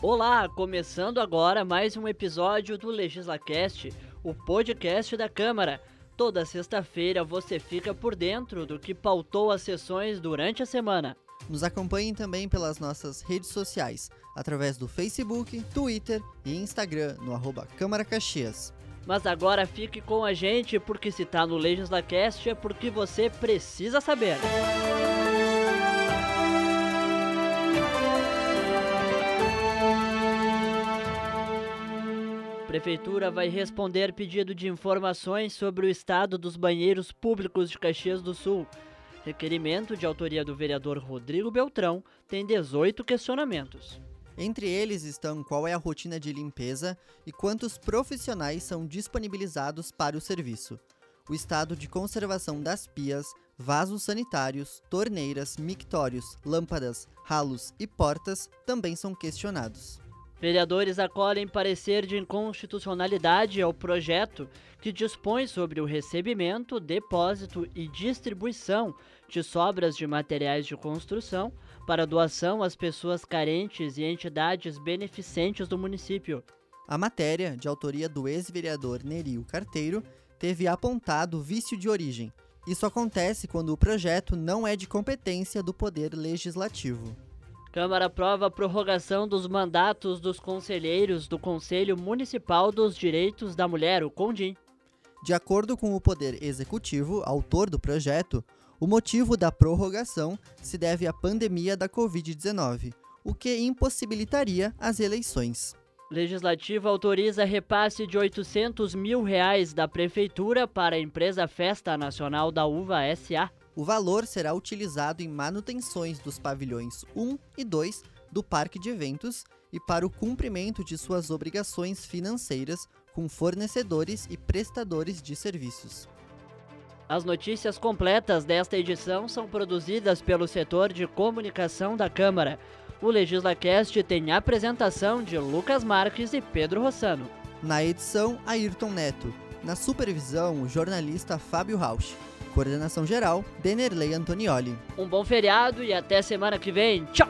Olá, começando agora mais um episódio do LegislaCast, o podcast da Câmara. Toda sexta-feira você fica por dentro do que pautou as sessões durante a semana. Nos acompanhem também pelas nossas redes sociais, através do Facebook, Twitter e Instagram no arroba Câmara Caxias. Mas agora fique com a gente, porque se tá no LegislaCast é porque você precisa saber. Prefeitura vai responder pedido de informações sobre o estado dos banheiros públicos de Caxias do Sul. Requerimento de autoria do vereador Rodrigo Beltrão tem 18 questionamentos. Entre eles estão qual é a rotina de limpeza e quantos profissionais são disponibilizados para o serviço, o estado de conservação das pias, vasos sanitários, torneiras, mictórios, lâmpadas, ralos e portas também são questionados. Vereadores acolhem parecer de inconstitucionalidade ao projeto que dispõe sobre o recebimento, depósito e distribuição de sobras de materiais de construção para doação às pessoas carentes e entidades beneficentes do município. A matéria, de autoria do ex-vereador Nerio Carteiro, teve apontado vício de origem. Isso acontece quando o projeto não é de competência do Poder Legislativo. Câmara aprova a prorrogação dos mandatos dos conselheiros do Conselho Municipal dos Direitos da Mulher, o CONDIM. De acordo com o Poder Executivo, autor do projeto, o motivo da prorrogação se deve à pandemia da Covid-19, o que impossibilitaria as eleições. Legislativo autoriza repasse de 800 mil reais da Prefeitura para a empresa Festa Nacional da Uva S.A. O valor será utilizado em manutenções dos pavilhões 1 e 2 do parque de eventos e para o cumprimento de suas obrigações financeiras com fornecedores e prestadores de serviços. As notícias completas desta edição são produzidas pelo setor de comunicação da Câmara. O LegislaCast tem a apresentação de Lucas Marques e Pedro Rossano. Na edição, Ayrton Neto. Na supervisão, o jornalista Fábio Rausch. Coordenação geral, Denerley Antonioli. Um bom feriado e até semana que vem. Tchau!